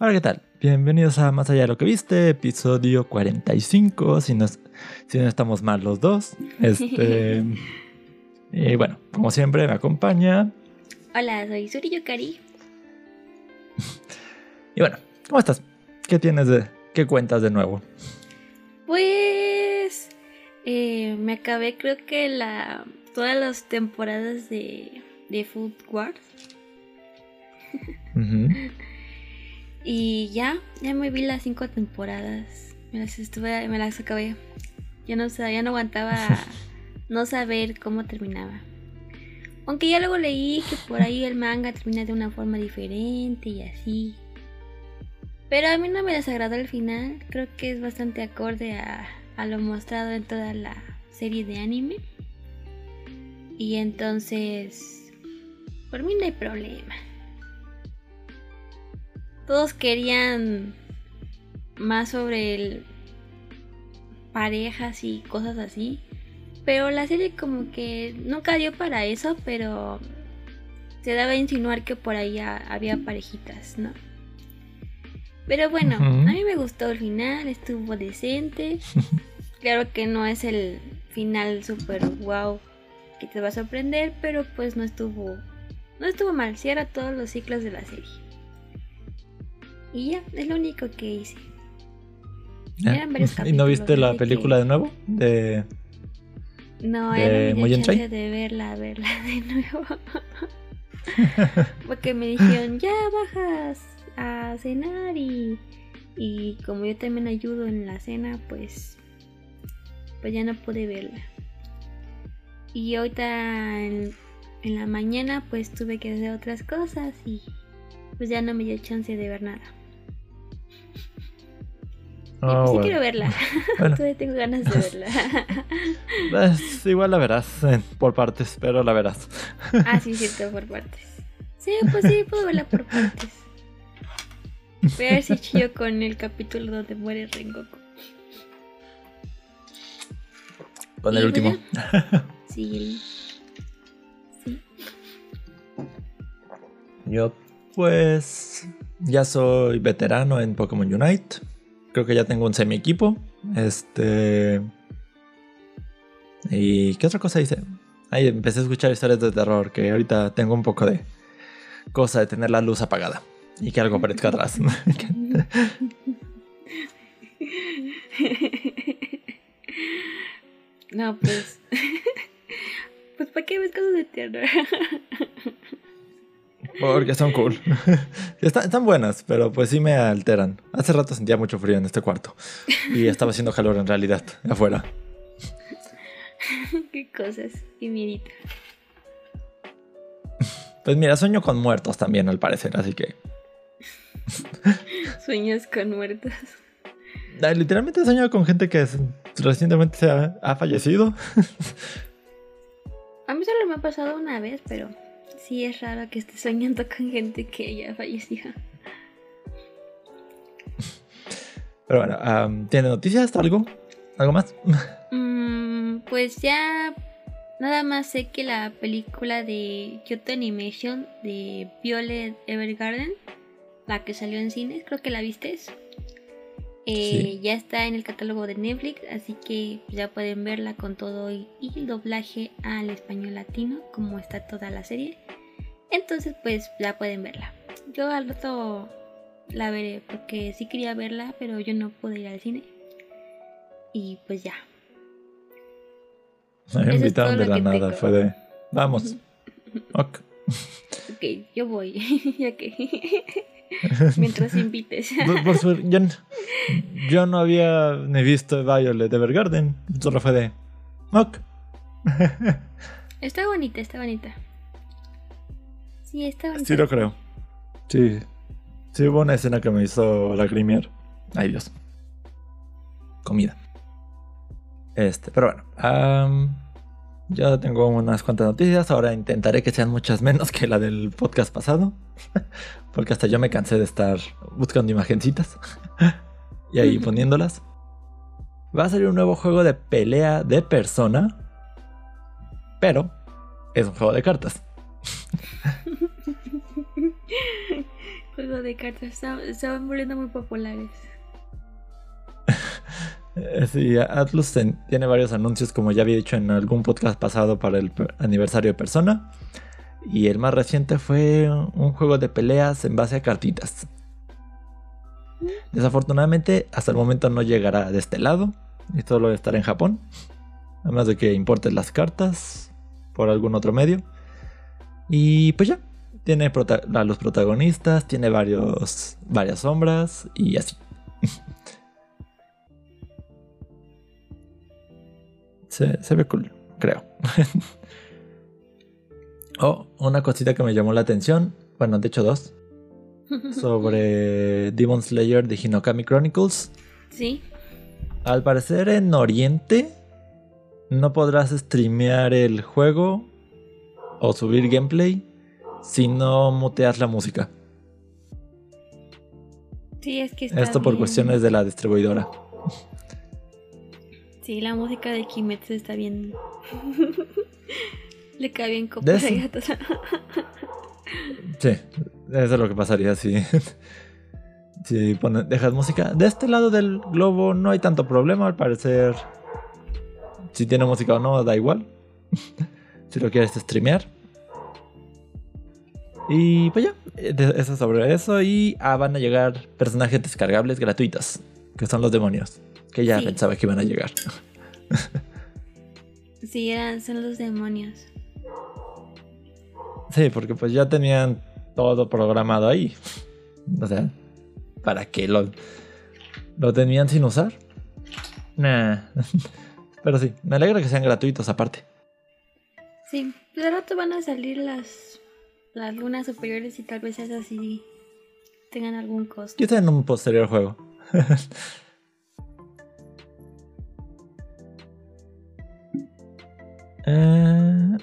Hola, ¿qué tal? Bienvenidos a Más allá de lo que viste, episodio 45, si no, si no estamos mal los dos. Este, y bueno, como siempre me acompaña. Hola, soy Suri Yukari. y bueno, ¿cómo estás? ¿Qué tienes de, qué cuentas de nuevo? Pues eh, me acabé creo que la todas las temporadas de, de Food Wars. y ya, ya me vi las cinco temporadas. Me las estuve, me las acabé. Ya no ya no aguantaba no saber cómo terminaba. Aunque ya luego leí que por ahí el manga termina de una forma diferente y así. Pero a mí no me desagradó el final. Creo que es bastante acorde a, a lo mostrado en toda la serie de anime. Y entonces, por mí no hay problema. Todos querían más sobre el parejas y cosas así. Pero la serie como que nunca dio para eso, pero se daba a insinuar que por ahí había parejitas, ¿no? Pero bueno, a mí me gustó el final, estuvo decente. claro que no es el final super wow que te va a sorprender, pero pues no estuvo no estuvo mal, cierra todos los ciclos de la serie. Y ya, es lo único que hice. Eran varios capítulos. ¿Y no viste la película de nuevo? De no, de no me dio chance de verla, verla de nuevo. Porque me dijeron, ya bajas a cenar y, y como yo también ayudo en la cena, pues, pues ya no pude verla. Y ahorita en, en la mañana pues tuve que hacer otras cosas y pues ya no me dio chance de ver nada. Oh, sí quiero verla. Todavía tengo ganas de verla. Igual la verás por partes, pero la verás. ah, sí, cierto, por partes. Sí, pues sí, puedo verla por partes. Voy a ver si chillo con el capítulo donde muere Rengoku. Con el último. Sí. Sí. Yo, pues, ya soy veterano en Pokémon Unite. Creo que ya tengo un semi equipo. Este. ¿Y qué otra cosa hice? Ahí empecé a escuchar historias de terror, que ahorita tengo un poco de cosa de tener la luz apagada y que algo aparezca atrás. no, pues. pues, ¿para qué ves cosas de terror? Porque son cool. están, buenas, pero pues sí me alteran. Hace rato sentía mucho frío en este cuarto. Y estaba haciendo calor en realidad, afuera. Qué cosas, qué miedito. Pues mira, sueño con muertos también, al parecer, así que. Sueños con muertos. Literalmente sueño con gente que recientemente se ha fallecido. A mí solo me ha pasado una vez, pero sí es raro que esté soñando con gente que ya falleció. Pero bueno, ¿tiene noticias? ¿Algo? ¿Algo más? Mm, pues ya nada más sé que la película de Kyoto Animation de Violet Evergarden, la que salió en cine, creo que la viste. Eh, ya está en el catálogo de Netflix, así que ya pueden verla con todo y, el doblaje al español latino, como está toda la serie. Entonces, pues ya pueden verla. Yo al rato la veré porque sí quería verla, pero yo no pude ir al cine. Y pues ya. Me invitaron de la nada, fue de. Vamos. ok. Ok, yo voy. ya que. Mientras invites. Por, yo, no había ni visto Violet Evergarden. Solo fue de. Ok. está bonita, está bonita. Sí, está bonita. Sí, lo creo. Sí. Sí, hubo una escena que me hizo lacrimear. Ay, Dios. Comida. Este, pero bueno. Ya tengo unas cuantas noticias. Ahora intentaré que sean muchas menos que la del podcast pasado. Porque hasta yo me cansé de estar buscando imagencitas. y ahí poniéndolas. Va a salir un nuevo juego de pelea de persona. Pero es un juego de cartas. juego de cartas. Estaban volviendo muy populares. Sí, Atlus tiene varios anuncios, como ya había dicho en algún podcast pasado para el aniversario de Persona. Y el más reciente fue un juego de peleas en base a cartitas. Desafortunadamente, hasta el momento no llegará de este lado. Y solo estará en Japón. Además de que importes las cartas por algún otro medio. Y pues ya. Tiene a los protagonistas, tiene varios, varias sombras y así. se, se ve cool, creo. oh, una cosita que me llamó la atención. Bueno, de hecho dos sobre Demon Slayer de Hinokami Chronicles. Sí. Al parecer en Oriente no podrás streamear el juego o subir gameplay si no muteas la música. Sí, es que Esto por cuestiones de la distribuidora. Sí, la música de Kimetsu está bien. Le cae bien copas Sí, eso es lo que pasaría si, si dejas música. De este lado del globo no hay tanto problema, al parecer. Si tiene música o no, da igual. si lo quieres streamear. Y pues ya, eso sobre eso. Y ah, van a llegar personajes descargables gratuitos, que son los demonios. Que ya pensaba que iban a llegar. sí, eran, son los demonios. Sí, porque pues ya tenían todo programado ahí. O sea, ¿para qué lo, lo tenían sin usar? Nah. Pero sí, me alegra que sean gratuitos aparte. Sí, de rato van a salir las, las lunas superiores y tal vez esas sí tengan algún costo. Yo tengo un posterior juego. eh...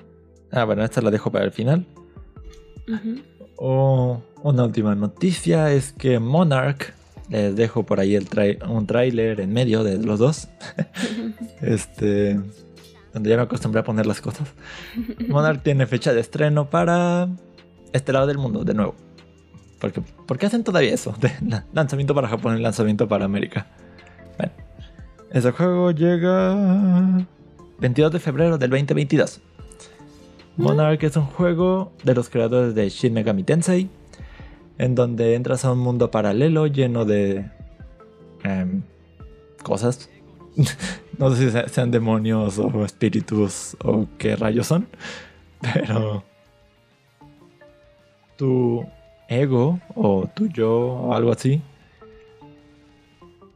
Ah, bueno, esta la dejo para el final. O una última noticia es que Monarch, les dejo por ahí el un tráiler en medio de los dos. este, donde ya me acostumbré a poner las cosas. Monarch tiene fecha de estreno para este lado del mundo, de nuevo. Porque, ¿Por qué hacen todavía eso? De lanzamiento para Japón y lanzamiento para América. Bueno, ese juego llega 22 de febrero del 2022. Monarch es un juego de los creadores de Shin Megami Tensei, en donde entras a un mundo paralelo lleno de em, cosas. no sé si sean demonios o espíritus o qué rayos son, pero tu ego o tu yo o algo así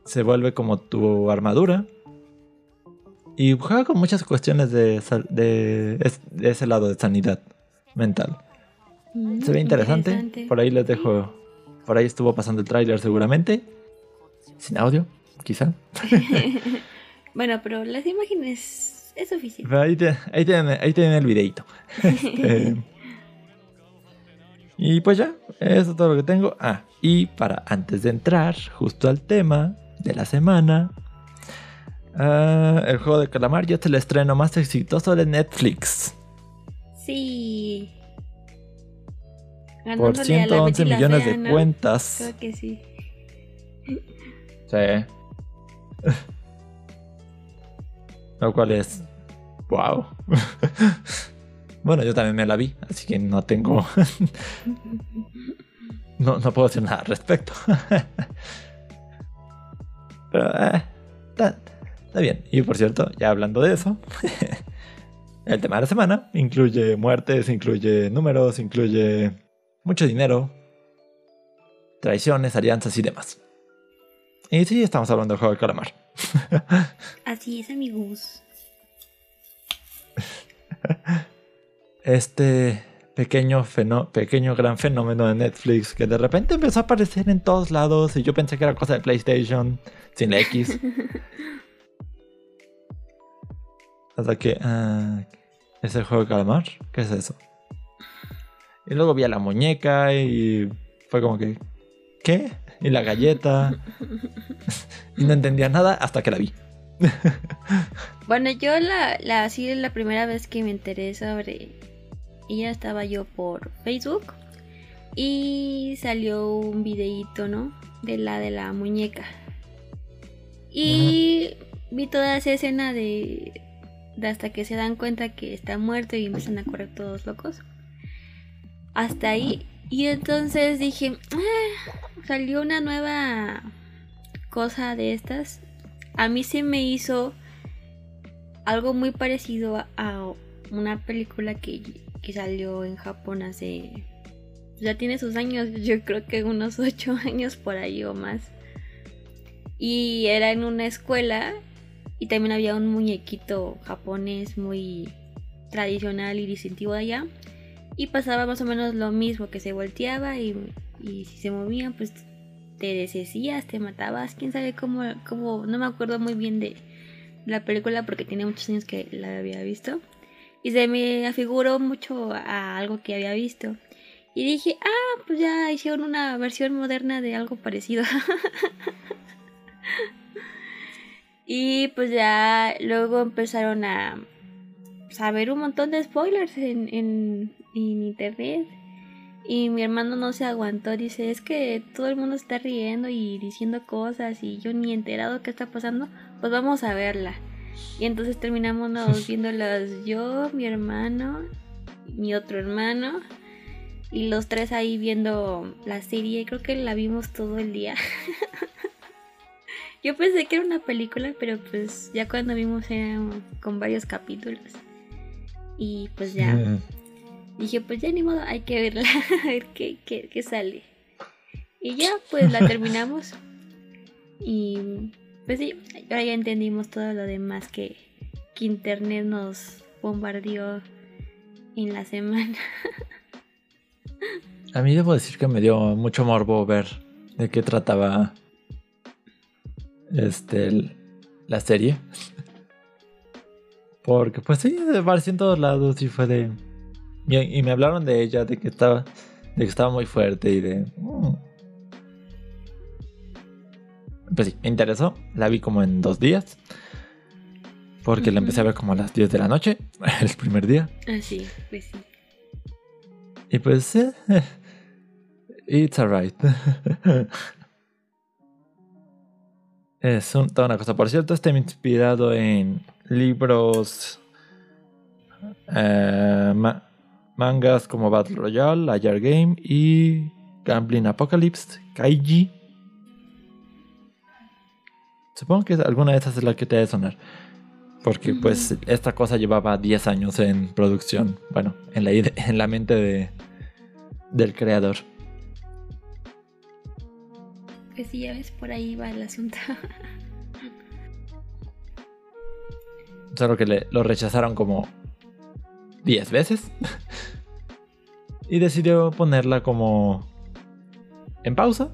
se vuelve como tu armadura y juega con muchas cuestiones de, de, ese lado de sanidad mental. Mm, Se ve interesante. Por ahí les dejo. Por ahí estuvo pasando el tráiler seguramente. Sin audio, quizá. bueno, pero las imágenes es suficiente. Ahí, ahí, tienen, el videito. Este, y pues ya, eso es todo lo que tengo. Ah, y para antes de entrar justo al tema de la semana, Ah, el juego de calamar ya es el estreno más exitoso de Netflix. Sí. Por 111 millones de cuentas. Creo que sí. Sí. Lo cual es. ¡Wow! bueno, yo también me la vi, así que no tengo. no, no puedo decir nada al respecto. Pero, eh. Está bien. Y por cierto, ya hablando de eso, el tema de la semana incluye muertes, incluye números, incluye mucho dinero, traiciones, alianzas y demás. Y sí, estamos hablando del juego de calamar. Así es, amigos. Este pequeño, pequeño gran fenómeno de Netflix que de repente empezó a aparecer en todos lados y yo pensé que era cosa de PlayStation sin la X. Hasta que, ah, ¿es el juego de calamar? ¿Qué es eso? Y luego vi a la muñeca y fue como que, ¿qué? Y la galleta. y no entendía nada hasta que la vi. bueno, yo la, la, así la primera vez que me enteré sobre ella estaba yo por Facebook Y salió un videíto, ¿no? De la de la muñeca. Y vi toda esa escena de hasta que se dan cuenta que está muerto y empiezan a correr todos locos. Hasta ahí. Y entonces dije, ah, salió una nueva cosa de estas. A mí se me hizo algo muy parecido a una película que, que salió en Japón hace... Ya tiene sus años, yo creo que unos 8 años por ahí o más. Y era en una escuela y también había un muñequito japonés muy tradicional y distintivo de allá. Y pasaba más o menos lo mismo, que se volteaba y, y si se movía, pues te deshacías, te matabas, quién sabe cómo, cómo, no me acuerdo muy bien de la película porque tiene muchos años que la había visto. Y se me afiguró mucho a algo que había visto. Y dije, ah, pues ya hicieron una versión moderna de algo parecido. y pues ya luego empezaron a saber un montón de spoilers en, en, en internet. Y mi hermano no se aguantó, dice, es que todo el mundo está riendo y diciendo cosas y yo ni enterado qué está pasando, pues vamos a verla. Y entonces terminamos viéndolas yo, mi hermano, mi otro hermano y los tres ahí viendo la serie. Creo que la vimos todo el día. yo pensé que era una película, pero pues ya cuando vimos era con varios capítulos. Y pues ya. Dije, pues ya ni modo, hay que verla, a ver qué, qué sale. Y ya, pues la terminamos. Y pues sí, ahora ya entendimos todo lo demás que, que Internet nos bombardeó en la semana. A mí debo decir que me dio mucho morbo ver de qué trataba este la serie. Porque pues sí, apareció en todos lados y fue de... Y, me hablaron de ella, de que estaba, de que estaba muy fuerte y de... Mm". Pues sí, me interesó. La vi como en dos días. Porque la empecé a ver como a las 10 de la noche, el primer día. Ah, sí, pues sí. Y pues, eh, it's alright. es toda una cosa. Por cierto, está inspirado en libros, eh, mangas como Battle Royale, Ayer Game y Gambling Apocalypse, Kaiji. Supongo que alguna de esas es la que te debe sonar. Porque pues esta cosa llevaba 10 años en producción. Bueno, en la, en la mente de, del creador. Pues sí, ya ves, por ahí va el asunto. Solo que le, lo rechazaron como 10 veces. y decidió ponerla como en pausa.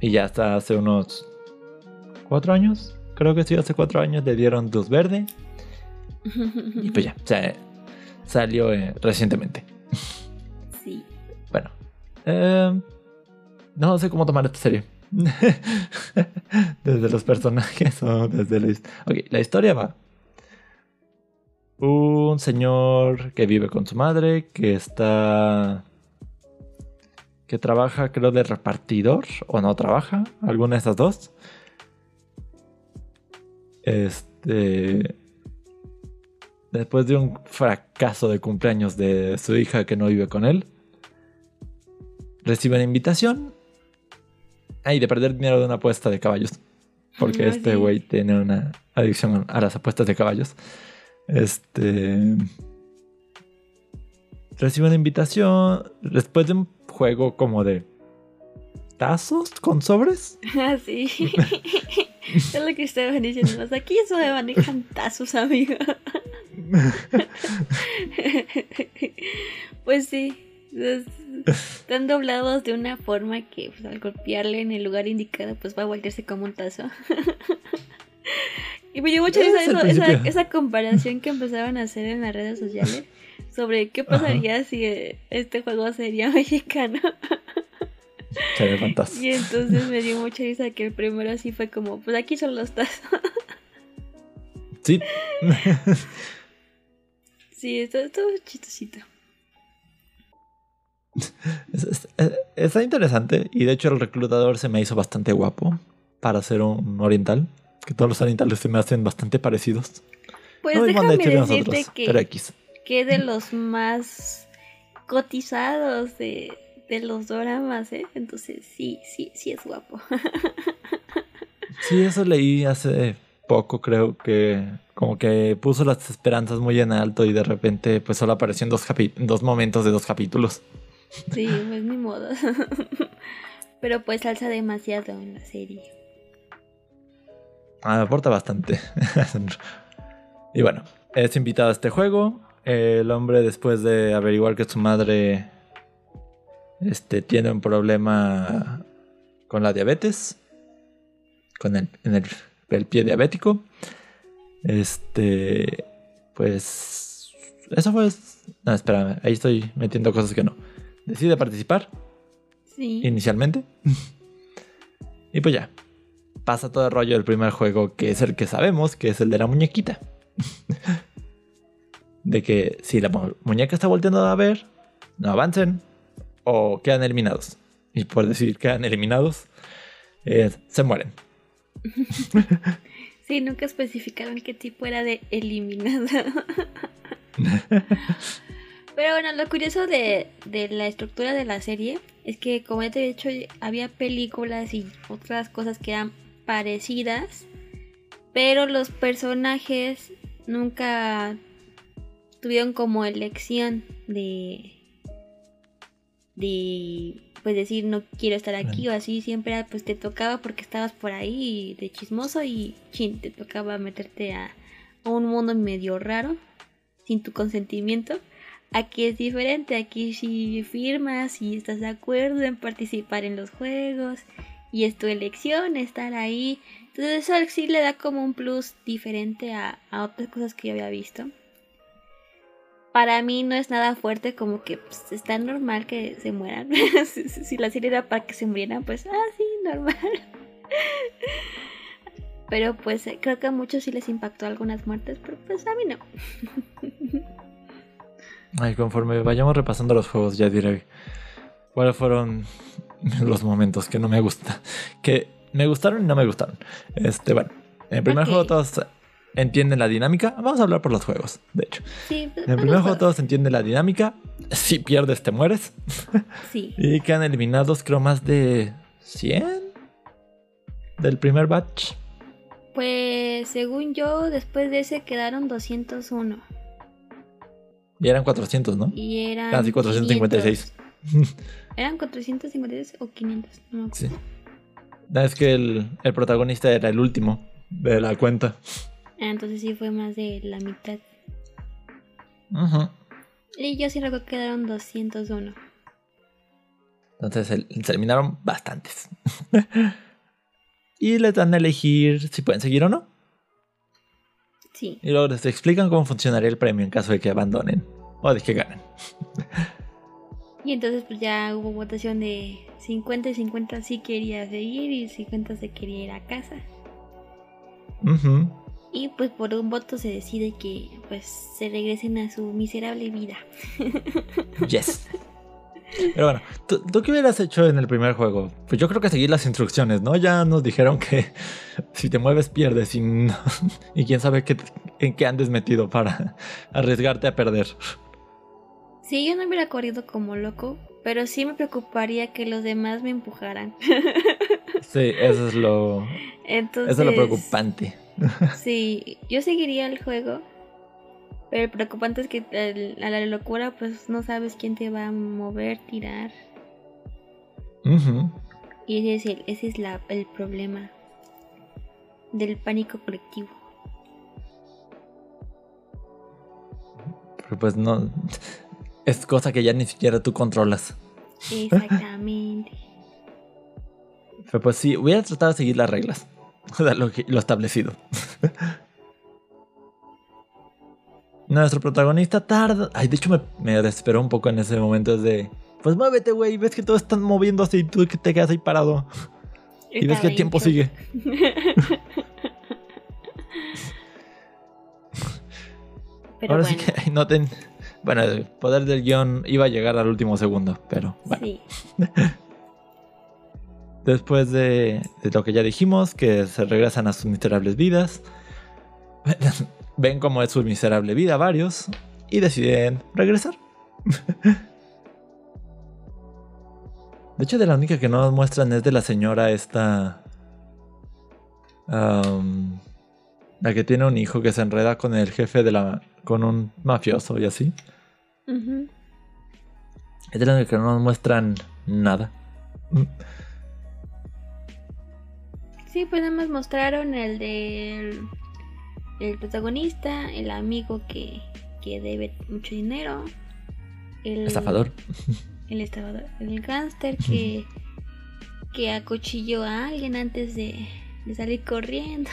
Y ya hasta hace unos 4 años creo que sí, hace cuatro años le dieron luz verde. y pues ya, salió eh, recientemente. Sí. Bueno, em, no sé cómo tomar esta serie. desde los personajes o desde la, okay, la historia va. Un señor que vive con su madre, que está que trabaja creo de repartidor o no trabaja, alguna de esas dos. Este. Después de un fracaso de cumpleaños de su hija que no vive con él, recibe una invitación. Ay, de perder dinero de una apuesta de caballos. Porque este güey tiene una adicción a las apuestas de caballos. Este. Recibe una invitación después de un juego como de tazos con sobres. Ah, sí. es lo que estaban diciendo. Aquí eso de manejan tazos, amigo. pues sí. Están doblados de una forma que pues, al golpearle en el lugar indicado, pues va a voltearse como un tazo. y me dio mucha risa esa, esa comparación que empezaban a hacer en las redes sociales sobre qué pasaría si este juego sería mexicano. Y entonces me dio mucha risa que el primero así fue como, pues aquí son los tazos. Sí. sí, está todo chistosito. está interesante y de hecho el reclutador se me hizo bastante guapo para ser un oriental, que todos los orientales se me hacen bastante parecidos. Pues déjame decirte que, que de los más cotizados de, de los doramas, ¿eh? Entonces sí, sí, sí es guapo. sí, eso leí hace poco, creo que como que puso las esperanzas muy en alto y de repente pues solo apareció en dos, dos momentos de dos capítulos. Sí, pues ni modo. Pero pues alza demasiado en la serie. Ah, aporta bastante. y bueno, es invitado a este juego. El hombre después de averiguar que su madre este, tiene un problema con la diabetes, con el, en el, pie diabético. Este, pues, eso fue... No, espérame, ahí estoy metiendo cosas que no. Decide participar. Sí. Inicialmente. y pues ya. Pasa todo el rollo del primer juego, que es el que sabemos, que es el de la muñequita. de que si la muñeca está volteando a ver, no avancen, o quedan eliminados. Y por decir quedan eliminados, eh, se mueren. Sí, nunca especificaron qué tipo era de eliminado. Pero bueno, lo curioso de, de, la estructura de la serie es que, como ya te he dicho, había películas y otras cosas que eran parecidas, pero los personajes nunca tuvieron como elección de de pues decir no quiero estar aquí o así siempre pues te tocaba porque estabas por ahí de chismoso y chin te tocaba meterte a, un mundo medio raro sin tu consentimiento aquí es diferente aquí si firmas y estás de acuerdo en participar en los juegos y es tu elección estar ahí entonces eso sí le da como un plus diferente a, a otras cosas que yo había visto para mí no es nada fuerte, como que pues, está normal que se mueran. si, la serie era para que se murieran, pues, ah, sí, normal. pero pues creo que a muchos sí les impactó algunas muertes, pero pues a mí no. Ay, conforme vayamos repasando los juegos, ya diré cuáles fueron los momentos que no me gustan. Que me gustaron y no me gustaron. Este, bueno, en el primer juego todos entienden la dinámica. Vamos a hablar por los juegos, de hecho. Sí, en el primer juego todos entienden la dinámica. Si pierdes, te mueres. Sí. y quedan eliminados, creo, más de 100 del primer batch. Pues según yo, después de ese quedaron 201. Y eran 400, ¿no? Y eran. Casi 456. ¿Eran 456 o 500? No. Sí. Es que el, el protagonista era el último de la cuenta. Ah, entonces sí fue más de la mitad. Ajá. Y yo sí recuerdo que quedaron 201. Entonces se eliminaron bastantes. y les dan a elegir si pueden seguir o no. Sí. Y luego les explican cómo funcionaría el premio en caso de que abandonen o de que ganen. y entonces pues ya hubo votación de 50 y 50 sí quería seguir y 50 se quería ir a casa. Ajá. Y pues por un voto se decide que pues se regresen a su miserable vida. Yes. Pero bueno, ¿tú, qué hubieras hecho en el primer juego? Pues yo creo que seguir las instrucciones, ¿no? Ya nos dijeron que si te mueves pierdes y, y quién sabe qué, en qué andes metido para arriesgarte a perder. Sí, yo no hubiera corrido como loco, pero sí me preocuparía que los demás me empujaran. Sí, eso es lo, eso es lo preocupante. Sí, yo seguiría el juego. Pero el preocupante es que a la locura, pues no sabes quién te va a mover, tirar. Y ese es, el, ese es la, el problema del pánico colectivo. Pero pues no. Es cosa que ya ni siquiera tú controlas. Exactamente. Pero pues sí, hubiera tratado de seguir las reglas. lo, lo establecido. Nuestro protagonista tarda. Ay, de hecho me, me, desesperó un poco en ese momento. de. Pues muévete, güey. Ves que todos están moviéndose y tú que te quedas ahí parado. y ves que el tiempo sigue. Ahora sí que noten, Bueno, el poder del guion iba a llegar al último segundo, pero bueno. Sí. Después de, de, lo que ya dijimos, que se regresan a sus miserables vidas, ven cómo es su miserable vida varios y deciden regresar. De hecho, de la única que no nos muestran es de la señora esta... la que tiene un hijo que se enreda con el jefe de la... con un mafioso y así. Es de la única que no nos muestran nada. Sí, pues nada más mostraron el del el protagonista, el amigo que, que debe mucho dinero, el estafador, el estafador, el gángster que, que acuchilló a alguien antes de, de salir corriendo.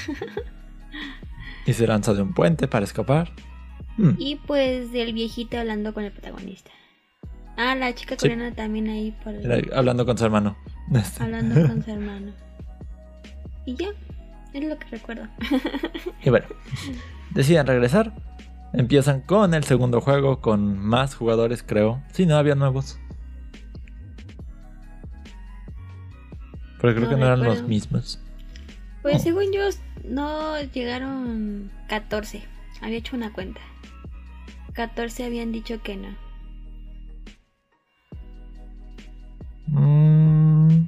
y se lanza de un puente para escapar. Hmm. Y pues del viejito hablando con el protagonista. Ah, la chica coreana también ahí por Hablando con su hermano. Hablando con su hermano. Y ya, es lo que recuerdo. y bueno, deciden regresar. Empiezan con el segundo juego, con más jugadores, creo. Si no, había nuevos. Pero creo que no eran los mismos. Pues según yo, no llegaron 14. Había hecho una cuenta. 14 habían dicho que no. Mmm...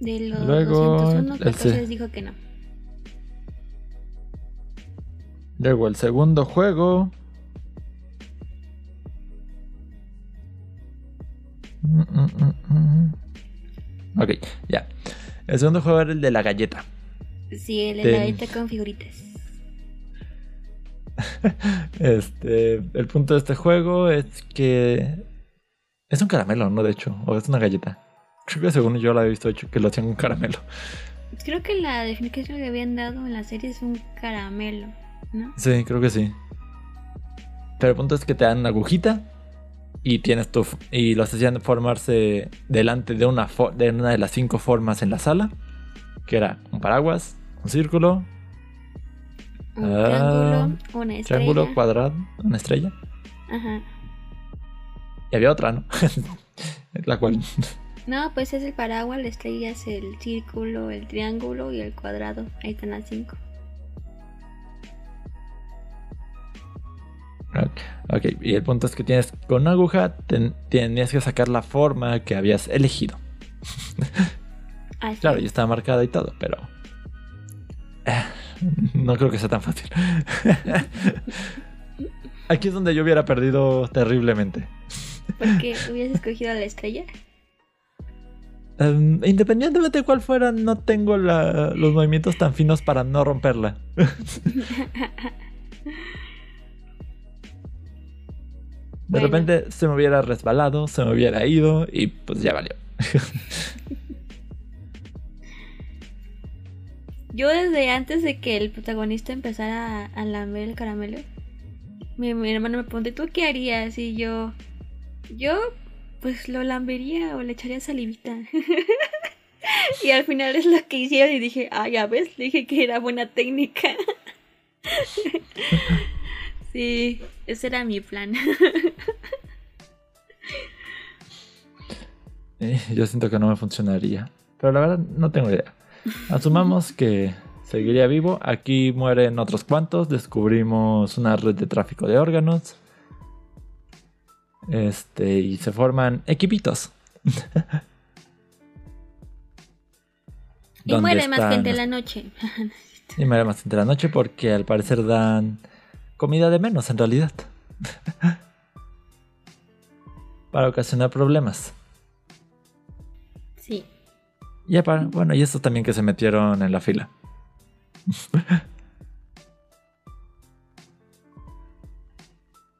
De los Luego, 201, 14 dijo que no. Luego el segundo juego. Mm, mm, mm, ok, ya. El segundo juego era el de la galleta. Sí, el de la galleta con figuritas. este, el punto de este juego es que es un caramelo, ¿no? De hecho, o es una galleta. Creo que según yo la he visto hecho que lo hacían un caramelo. Creo que la definición que habían dado en la serie es un caramelo, ¿no? Sí, creo que sí. Pero el punto es que te dan una agujita y tienes tu y los hacían formarse delante de una de una de las cinco formas en la sala, que era un paraguas, un círculo, un triángulo, una estrella, triángulo, cuadrado, una estrella. Ajá. Y había otra, ¿no? la cual no, pues es el paraguas, la estrella es el círculo, el triángulo y el cuadrado. Ahí están las cinco. Ok, y el punto es que tienes con una aguja, tenías que sacar la forma que habías elegido. claro, ya estaba marcada y todo, pero eh, no creo que sea tan fácil. Aquí es donde yo hubiera perdido terriblemente. ¿Por qué? ¿Hubieras escogido la estrella? Em, independientemente de cuál fuera, no tengo los movimientos tan finos para no romperla. De repente se me hubiera resbalado, se me hubiera ido y pues ya valió. Yo desde antes de que el protagonista empezara a, lamer el caramelo, mi, mi hermano me preguntó, ¿tú qué harías? Y yo, yo pues lo lambería o le echaría salivita. y al final es lo que hicieron y dije, ah, ya ves, dije que era buena técnica. sí, ese era mi plan. Eh, yo siento que no me funcionaría. Pero la verdad no tengo idea. Asumamos que seguiría vivo. Aquí mueren otros cuantos. Descubrimos una red de tráfico de órganos. Este, y se forman equipitos. y muere más gente en la noche. y muere más gente en la noche porque al parecer dan comida de menos en realidad. para ocasionar problemas. Sí. Y bueno, y estos también que se metieron en la fila.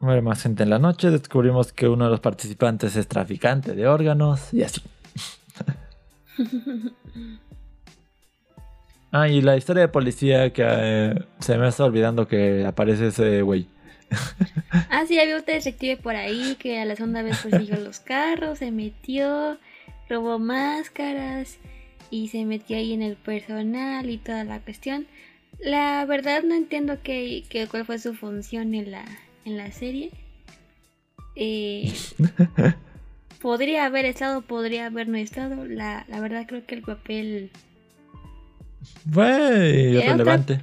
Muere más gente en la noche, descubrimos que uno de los participantes es traficante de órganos y así. ah, y la historia de policía que eh, se me está olvidando que aparece ese güey. ah, sí, había un detective por ahí que a la segunda vez persiguió los carros, se metió, robó máscaras y se metió ahí en el personal y toda la cuestión. La verdad no entiendo qué, qué cuál fue su función en la, en la serie. Eh, podría haber estado, podría haber no estado. La, la verdad creo que el papel... Fue irrelevante.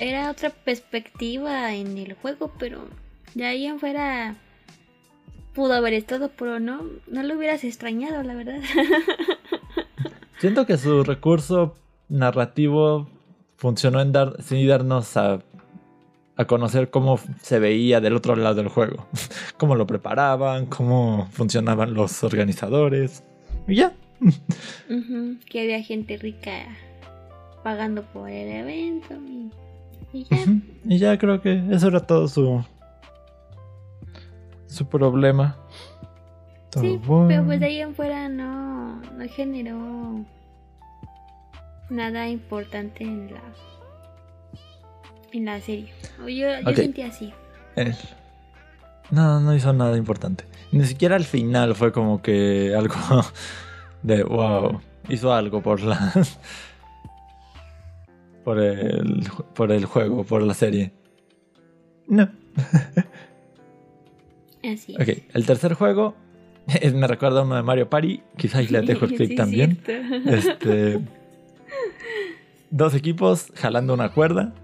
era otra perspectiva en el juego, pero de ahí en fuera pudo haber estado, pero no, no lo hubieras extrañado, la verdad. Siento que su recurso narrativo funcionó en dar, sin darnos a, a conocer cómo se veía del otro lado del juego, cómo lo preparaban, cómo funcionaban los organizadores. Y ya. que había gente rica pagando por el evento y, ya. Y ya creo que eso era todo su su problema. sí, pero pues de ahí en fuera no, no generó nada importante en la en la serie. Yo, yo sentí así. No, no hizo nada importante. Ni siquiera al final fue como que algo de wow. Hizo algo por la. por el, por el juego, por la serie. No. Así Ok, el tercer juego me recuerda a uno de Mario Party. Quizás le dejo el clip también. Este, dos equipos jalando una cuerda.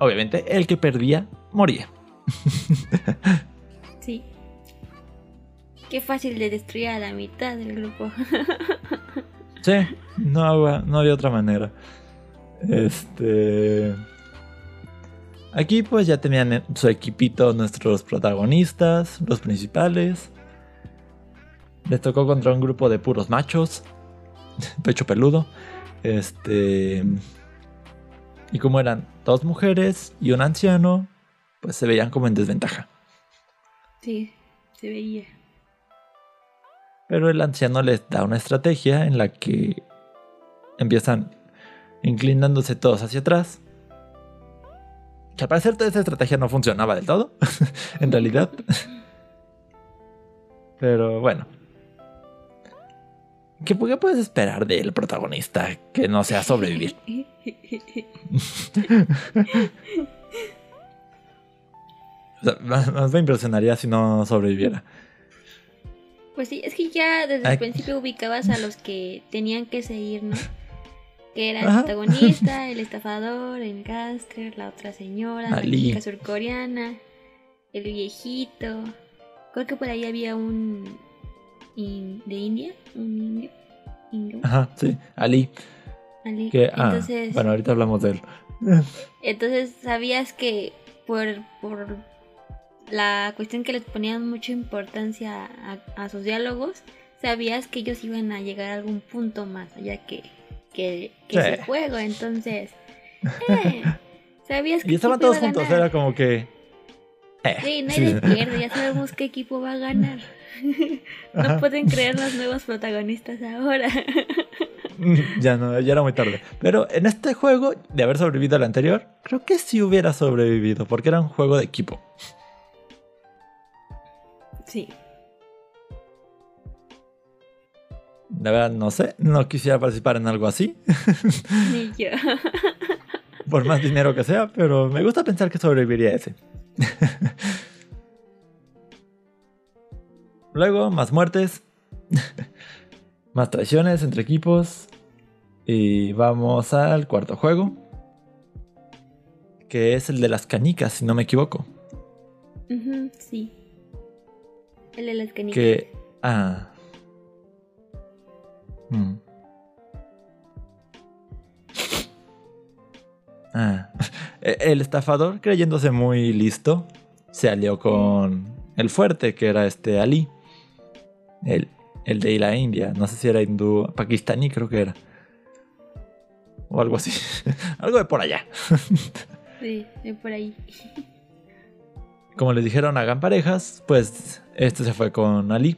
Obviamente, el que perdía moría. sí. Qué fácil de destruir a la mitad del grupo. sí, no, no había otra manera. Este. Aquí pues ya tenían su equipito nuestros protagonistas, los principales. Les tocó contra un grupo de puros machos, pecho peludo. Este. Y como eran dos mujeres y un anciano, pues se veían como en desventaja. Sí, se veía. Pero el anciano les da una estrategia en la que empiezan inclinándose todos hacia atrás que al parecer toda esa estrategia no funcionaba del todo, en realidad. Pero bueno. ¿Qué, puedes esperar del protagonista que no sea sobrevivir? más, me impresionaría si no sobreviviera. Pues sí, es que ya desde el principio ubicabas a los que tenían que seguir, ¿no? que era el protagonista, el estafador, el gangster, la otra señora, la chica surcoreana, el viejito. Creo que por ahí había un de India, un indio. Ajá, sí, Ali. Ali. Ah, bueno, ahorita hablamos de él. Entonces, ¿sabías que por, por la cuestión que les ponían mucha importancia a, a sus diálogos, sabías que ellos iban a llegar a algún punto más allá que que, que juego, entonces... Eh, ¿Sabías que Y estaban todos juntos, era como que... Eh, sí, nadie pierde, ya sabemos qué equipo va a ganar. no pueden crear los nuevos protagonistas ahora. ya no, ya era muy tarde. Pero en este juego, de haber sobrevivido al anterior, creo que sí hubiera sobrevivido, porque era un juego de equipo. Sí. La verdad, no sé. No quisiera participar en algo así. Ni yo. Por más dinero que sea, pero me gusta pensar que sobreviviría ese. Luego, más muertes. más traiciones entre equipos. Y vamos al cuarto juego. Que es el de las canicas, si no me equivoco. sí. El de las canicas. Que. Ah. Mm. Ah. E-, el estafador, creyéndose muy listo, se alió con el fuerte, que era este Ali. El, el de la India. No sé si era hindú, pakistaní creo que era. O algo así. algo de por allá. sí, de por ahí. Como les dijeron, hagan parejas, pues este se fue con Ali.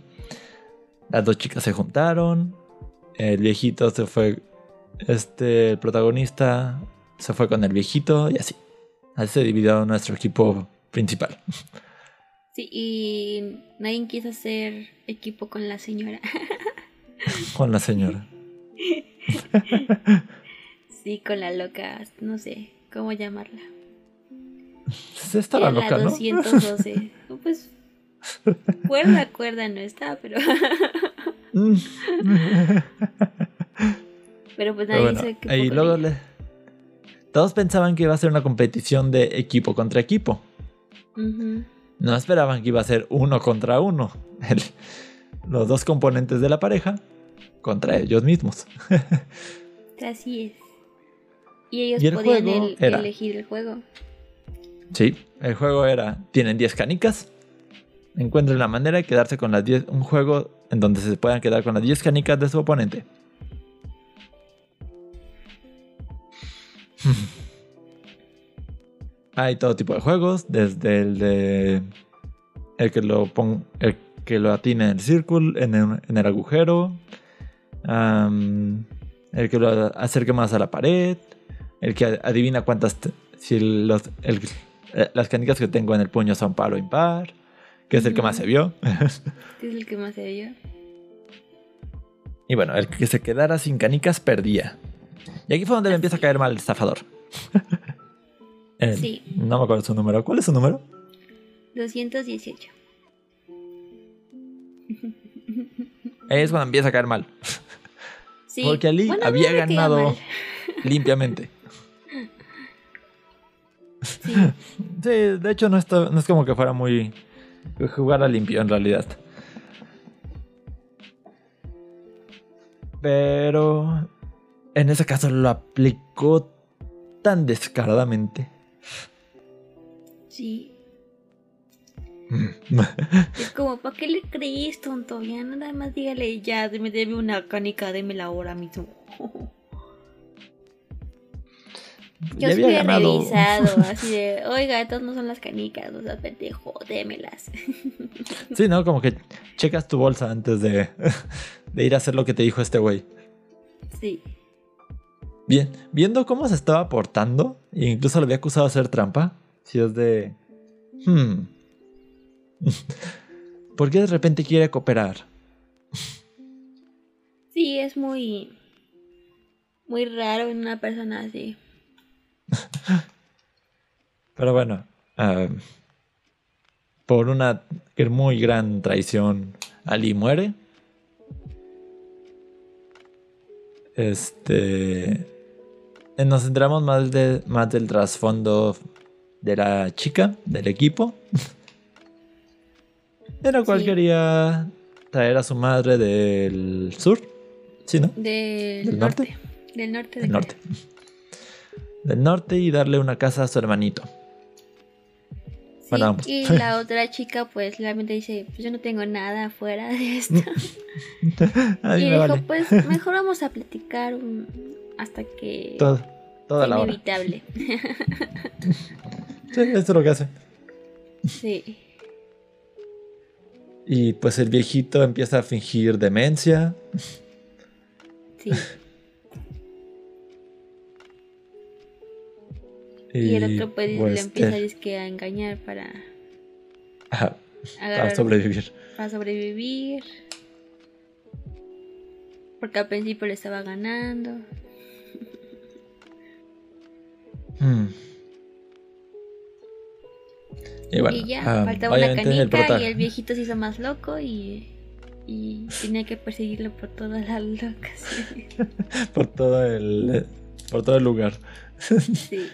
Las dos chicas se juntaron, el viejito se fue, este, el protagonista se fue con el viejito y así. Así se dividió nuestro equipo principal. Sí, y nadie quiso hacer equipo con la señora. con la señora. sí, con la loca, no sé cómo llamarla. Se estaba Era loca, la ¿no? 212. pues cuerda, cuerda no está, pero pero pues nadie bueno, y poco luego le- todos pensaban que iba a ser una competición de equipo contra equipo. Ujú. No esperaban que iba a ser uno contra uno. El- los dos componentes de la pareja contra ellos mismos. Así es. Y ellos Y el podían juego el- era- elegir el juego. Sí, el juego era, tienen 10 canicas. Encuentren la manera de quedarse con las 10, un juego en donde se puedan quedar con las 10 canicas de su oponente. Hay todo tipo de juegos, desde el de el que lo pon, el que lo atine en el círculo, en el, en el agujero, el que lo acerque más a la pared, el que adivina cuántas si los, el- eh, las canicas que tengo en el puño son par o impar, que es el que más se vio. ¿Qué es el que más se vio? y bueno, el que se quedara sin canicas perdía. Y aquí fue donde me empieza a caer mal el estafador. El- Sí. No me acuerdo su número. ¿Cuál es su número? 218. Es cuando empieza a caer mal. Sí. Porque Ali Bueno, había ganado limpiamente. Sí. Sí, de hecho no, está- no es como que fuera muy jugar a limpio en realidad. Pero en ese caso lo aplicó tan descaradamente. Sí. Es como, ¿para qué le crees, tonto? Ya nada más dígale, ya, me debe una canica, démela ahora mismo. Yo Ya había ganado. revisado, así de, oiga, estas no son las canicas, o sea, pendejo, démelas. Sí, ¿no? Como que checas tu bolsa antes de, de ir a hacer lo que te dijo este güey. Sí. Bien, viendo cómo se estaba portando, e incluso lo había acusado de hacer trampa, si es de... Hmm. ¿Por qué de repente quiere cooperar? Sí, es muy. Muy raro en una persona así. Pero bueno, ah, por una muy gran traición, Ali muere. Este. eh, Nos centramos más, de, más del trasfondo de la chica, del equipo. En la cual Sí. quería traer a su madre del sur. ¿Sí, no? Del, ¿Del norte. norte? Del norte. Del de norte. Del norte y darle una casa a su hermanito. Sí, Bueno, ambos. y la otra chica, pues, realmente dice: Pues yo no tengo nada fuera de esto. Y dijo: vale. Pues mejor vamos a platicar hasta que. Todo- toda la hora. inevitable. Sí, esto es lo que hace. sí. Y pues el viejito empieza a fingir demencia. Sí. Y el otro pues, le pues, empieza eh, dizque, a engañar para ajá, agarrar para sobrevivir. para sobrevivir. Porque al principio le estaba ganando. Hmm. Y bueno, y ya, ah, faltaba una el canica y el viejito se hizo más loco y, y tenía que perseguirlo por todas las locaciones. por todo el por todo el lugar. Sí.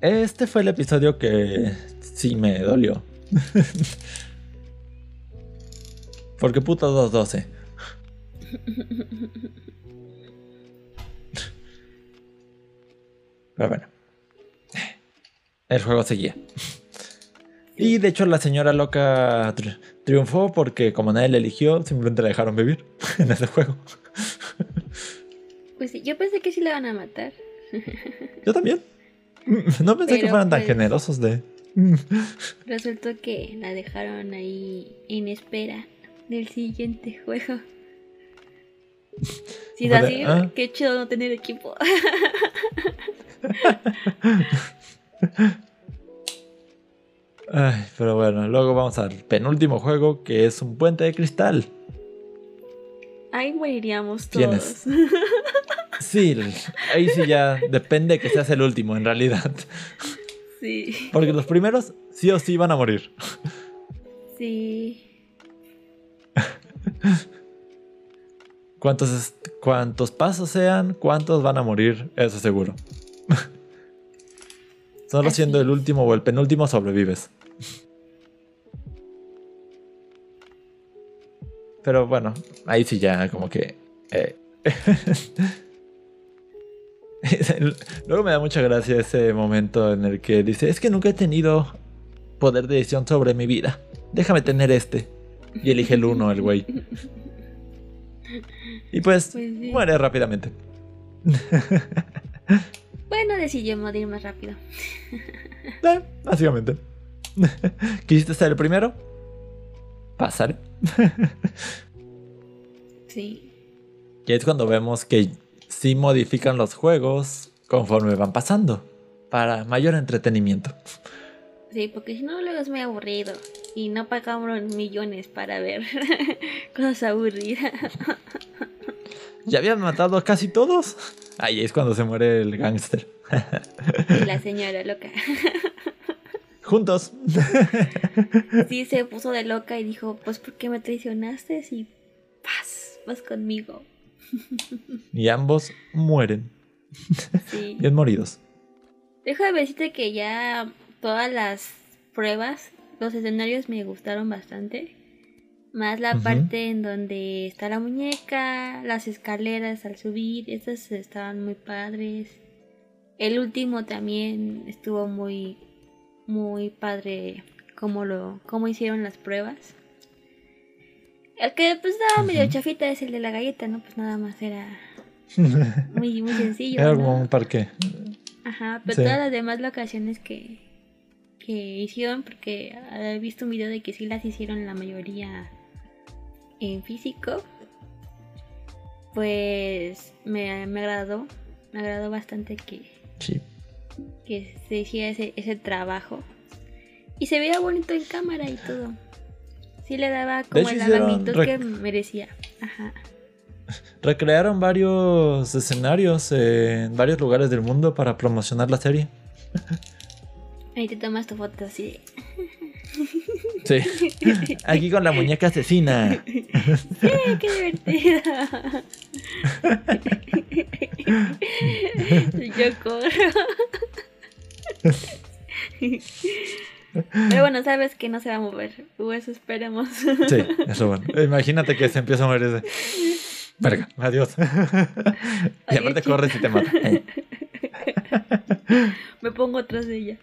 Este fue el episodio que sí me dolió. Porque puto 212. Pero bueno. El juego seguía. Y de hecho la señora loca tri- triunfó porque como nadie le eligió, simplemente la dejaron vivir en ese juego. Pues sí, yo pensé que sí la van a matar. Yo también. No pensé que fueran tan pues, generosos de... Resultó que la dejaron ahí en espera del siguiente juego. Si es así, ah. qué chido no tener equipo. Ay, pero bueno, luego vamos al penúltimo juego que es un puente de cristal. Ahí moriríamos todos. Sí, ahí sí ya depende que seas el último, en realidad. Sí. Porque los primeros sí o sí van a morir. Sí. Cuantos, cuantos pasos sean, cuántos van a morir, eso seguro. Solo Así siendo el último o el penúltimo sobrevives. Pero bueno, ahí sí ya como que... eh. Luego me da mucha gracia ese momento en el que dice, es que nunca he tenido poder de decisión sobre mi vida. Déjame tener este. Y elige el uno, el güey. Y pues, Pues sí. muere rápidamente. Bueno, decidió morir más rápido. Eh, básicamente. ¿Quisiste ser el primero? Pásale. Sí. Y es cuando vemos que sí modifican los juegos conforme van pasando. Para mayor entretenimiento. Sí, porque si no, luego es muy aburrido. Y no pagamos millones para ver cosas aburridas. ¿Ya habían matado a casi todos? Ahí es cuando se muere el gángster. Y la señora loca. Juntos. Sí, se puso de loca y dijo, pues ¿por qué me traicionaste? Y paz, vas conmigo. Y ambos mueren. Sí. Bien moridos. Dejo de decirte que ya todas las pruebas, los escenarios me gustaron bastante. Más la parte en donde está la muñeca, las escaleras al subir, estas estaban muy padres. El último también estuvo muy, muy padre como lo, cómo hicieron las pruebas. El que pues estaba medio chafita es el de la galleta, ¿no? Pues nada más era muy, muy sencillo. Era un parque. Ajá, pero Sí. todas las demás locaciones que, que hicieron, porque he visto un video de que sí las hicieron la mayoría en físico, pues me, me agradó, me agradó bastante que, Sí. que se hiciera ese, ese trabajo. Y se veía bonito en cámara y todo. Sí le daba como hecho, magnitud rec- que merecía. Ajá. Recrearon varios escenarios en varios lugares del mundo para promocionar la serie. Ahí te tomas tu foto así Sí. Aquí con la muñeca asesina. ¡Eh, qué divertida! Yo corro. Pero bueno, sabes que no se va a mover. O eso esperemos. Sí, eso bueno. Imagínate que se empieza a mover ese. Verga, adiós. y aparte corres y te mata. Me pongo atrás de ella.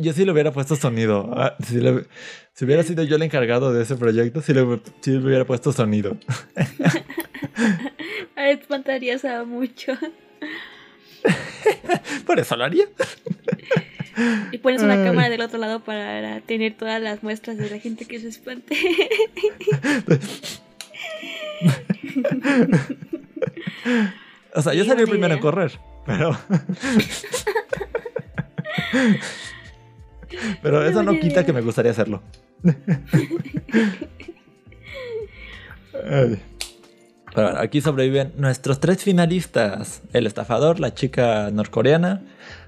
Yo sí le hubiera puesto sonido. Ah, Si, le- si hubiera sido yo el encargado de ese proyecto, sí le, sí le hubiera puesto sonido. Espantarías a mucho. Por eso lo haría. Y pones una Ay. cámara del otro lado para tener todas las muestras de la gente que se espante. O sea, yo salí primero idea. correr, pero. Pero eso no quita que me gustaría hacerlo. Pero bueno, aquí sobreviven nuestros tres finalistas: el estafador, la chica norcoreana,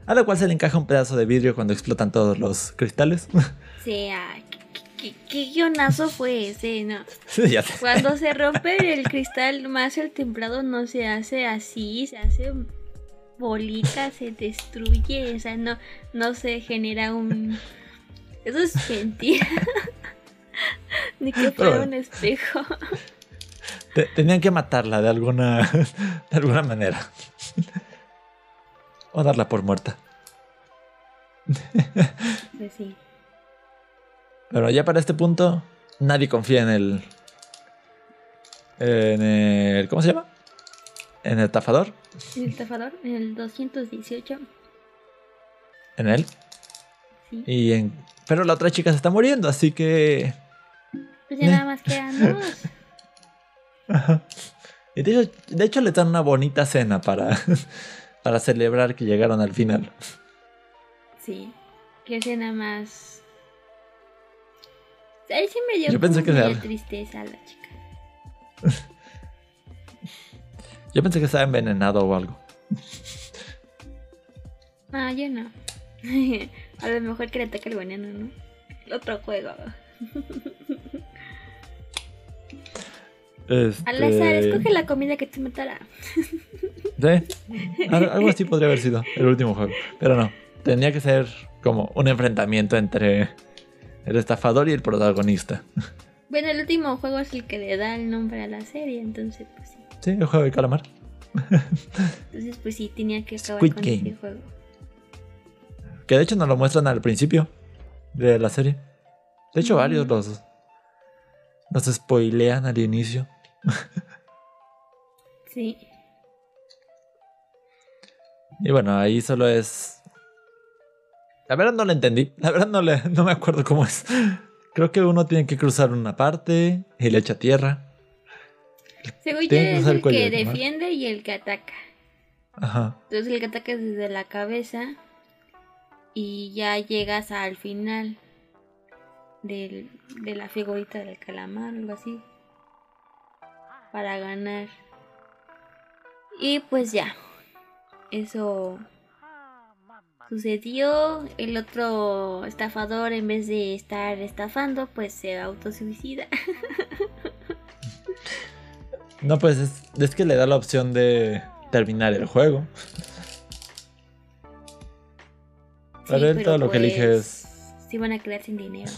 a la cual se le encaja un pedazo de vidrio cuando explotan todos los cristales. Sí, ay, ¿qué, qué, qué guionazo fue ese? No. Sí, ya sé. Cuando se rompe el cristal más el templado no se hace así, se hace bolita, se destruye, o sea, no, no se genera un... Eso es mentira. Ni que fuera un espejo. Te- tenían que matarla de alguna, de alguna manera. O darla por muerta. Pues sí. Pero ya para este punto, nadie confía en el. En el. ¿Cómo se llama? En el estafador. El estafador en el 218. En él. Sí. Y en. Pero la otra chica se está muriendo, así que. Pues ya nada más quedan dos. Ajá. Y de hecho, de hecho le dan una bonita cena para. Para celebrar que llegaron al final. Sí. Que escena más. Ahí sí me dio Yo pensé que tristeza la chica. Yo pensé que estaba envenenado o algo. Ah, yo no. A lo mejor que le ataque el veneno, ¿no? El otro juego. Este... Al azar, escoge la comida que te matará. Sí, algo así podría haber sido el último juego. Pero no, tenía que ser como un enfrentamiento entre el estafador y el protagonista. Bueno, el último juego es el que le da el nombre a la serie, entonces pues sí. Sí, el juego de calamar. Entonces pues sí, tenía que acabar Squid con Game. este juego. Que de hecho nos lo muestran al principio de la serie. De hecho, Mm. varios los, los spoilean al inicio. Sí. Y bueno, ahí solo es. La verdad no lo entendí. La verdad no, le, no me acuerdo cómo es. Creo que uno tiene que cruzar una parte y le echa tierra. Según yo es el que defiende y el que ataca. Ajá. Entonces el que ataca es desde la cabeza y ya llegas al final del, de la figurita del calamar, algo así, para ganar. Y pues ya, eso sucedió. El otro estafador, en vez de estar estafando, pues se autosuicida. No, pues es, es que le da la opción de terminar el juego. Pero él todo lo que elige es- Si van a quedar sin dinero.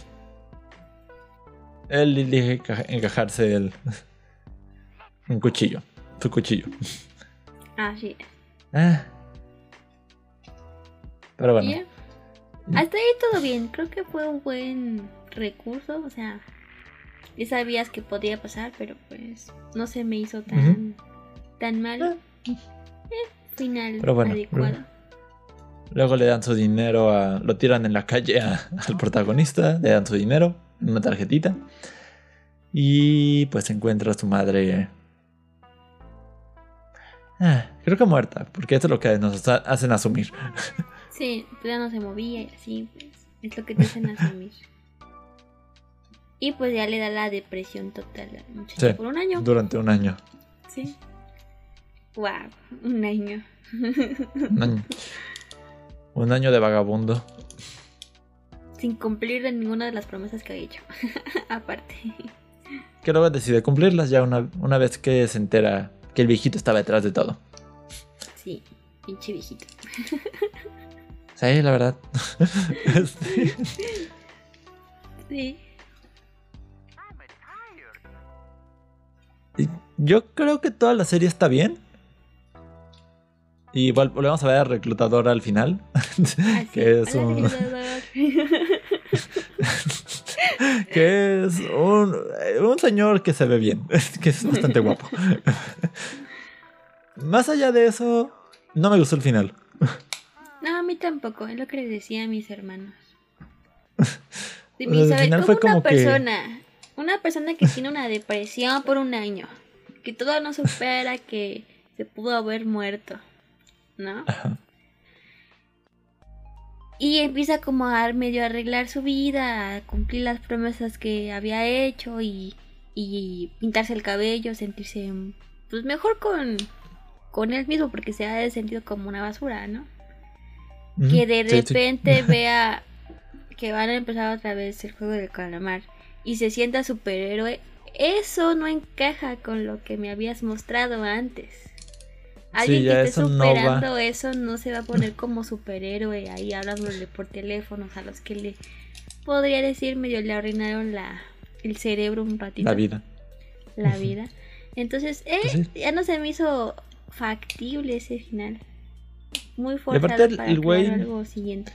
Él elige enca- encajarse el, un cuchillo. Su cuchillo. Ah, sí. Ah. Pero bueno. Ya. Hasta ahí todo bien. Creo que fue un buen recurso. O sea, ya sabías que podía pasar, pero pues no se me hizo tan, tan mal. Eh, final Pero bueno, adecuado. Luego le dan su dinero a. Lo tiran en la calle a- al protagonista. Le dan su dinero en una tarjetita. Y pues encuentra a su madre. ah, creo que muerta. Porque esto es lo que nos ha- hacen asumir. Sí, pues ya no se movía y así, pues es lo que te hacen asumir. Y pues ya le da la depresión total al muchacho Sí. por un año. Durante un año. Sí. Wow, un año. Un año, un año de vagabundo. Sin cumplir de ninguna de las promesas que ha hecho. Aparte. Que luego decide cumplirlas ya una, una vez que se entera que el viejito estaba detrás de todo. Sí, pinche viejito. Sí, la verdad. Este, Sí. Yo creo que toda la serie está bien. Y volvemos a ver al reclutador al final. Así. que es un. que es un, un señor que se ve bien. que es bastante guapo. Más allá de eso, no me gustó el final. No, a mí tampoco, es lo que les decía a mis hermanos. Sí, a ver, final ¿cómo fue una como que- persona, una persona que tiene una depresión por un año, que todo no supera que se pudo haber muerto, ¿no? Ajá. Y empieza como a medio arreglar su vida, a cumplir las promesas que había hecho y, y pintarse el cabello, sentirse pues mejor con, con él mismo porque se ha sentido como una basura, ¿no? Que de sí, sí. repente vea que van a empezar otra vez el juego del calamar y se sienta superhéroe, eso no encaja con lo que me habías mostrado antes. Alguien que esté eso no va. superando eso no se va a poner como superhéroe ahí hablándole por teléfonos a los que le podría decir medio le arruinaron la, el cerebro un ratito La vida. la vida. Entonces, eh, Pues sí. ya no se me hizo factible ese final. Muy forzado el- para el güey- crear algo siguiente.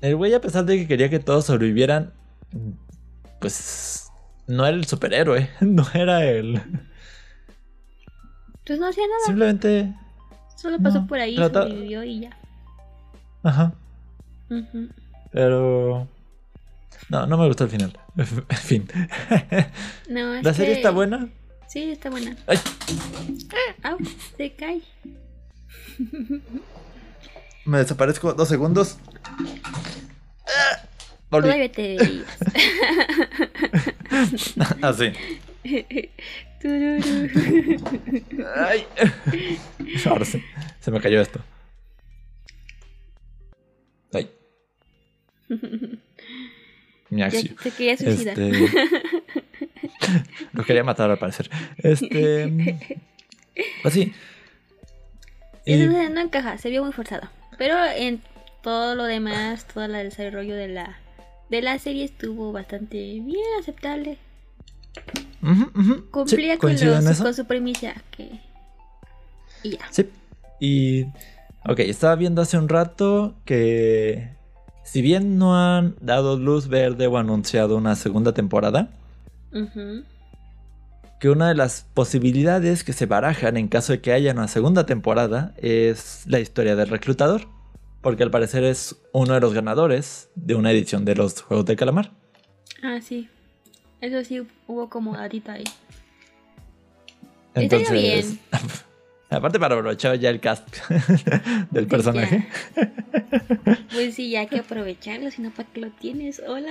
El güey, a pesar de que quería que todos sobrevivieran, pues no era el superhéroe, no era el. Pues no hacía nada, Simplemente. solo pasó no, por ahí, trata- sobrevivió y ya. Ajá. Pero. No, no me gustó el final. En fin. No, es ¿La serie que- está buena? Sí, está buena. Ay, Au, se cae. me desaparezco dos segundos. Ah, volví. Todavía te veías. Así. Ay. Ahora se, se me cayó esto. Ay. Mi acción. Se quería suicidar. Este... Lo quería matar al parecer. Este. Pues sí. Y- no encaja, se vio muy forzado. Pero en todo lo demás, todo el desarrollo de la, de la serie estuvo bastante bien aceptable. Ujú. Cumplía Sí, con, los- con su premisa. Que... Y ya. Sí. Y. Ok, estaba viendo hace un rato que. Si bien no han dado luz verde o anunciado una segunda temporada, que una de las posibilidades que se barajan en caso de que haya una segunda temporada es la historia del reclutador, porque al parecer es uno de los ganadores de una edición de los Juegos de Calamar. Ah, sí. Eso sí, hubo como datita ahí. Entonces, aparte para aprovechar ya el cast del personaje, Pues sí, ya hay que aprovecharlo, si no, ¿para qué lo tienes? Hola,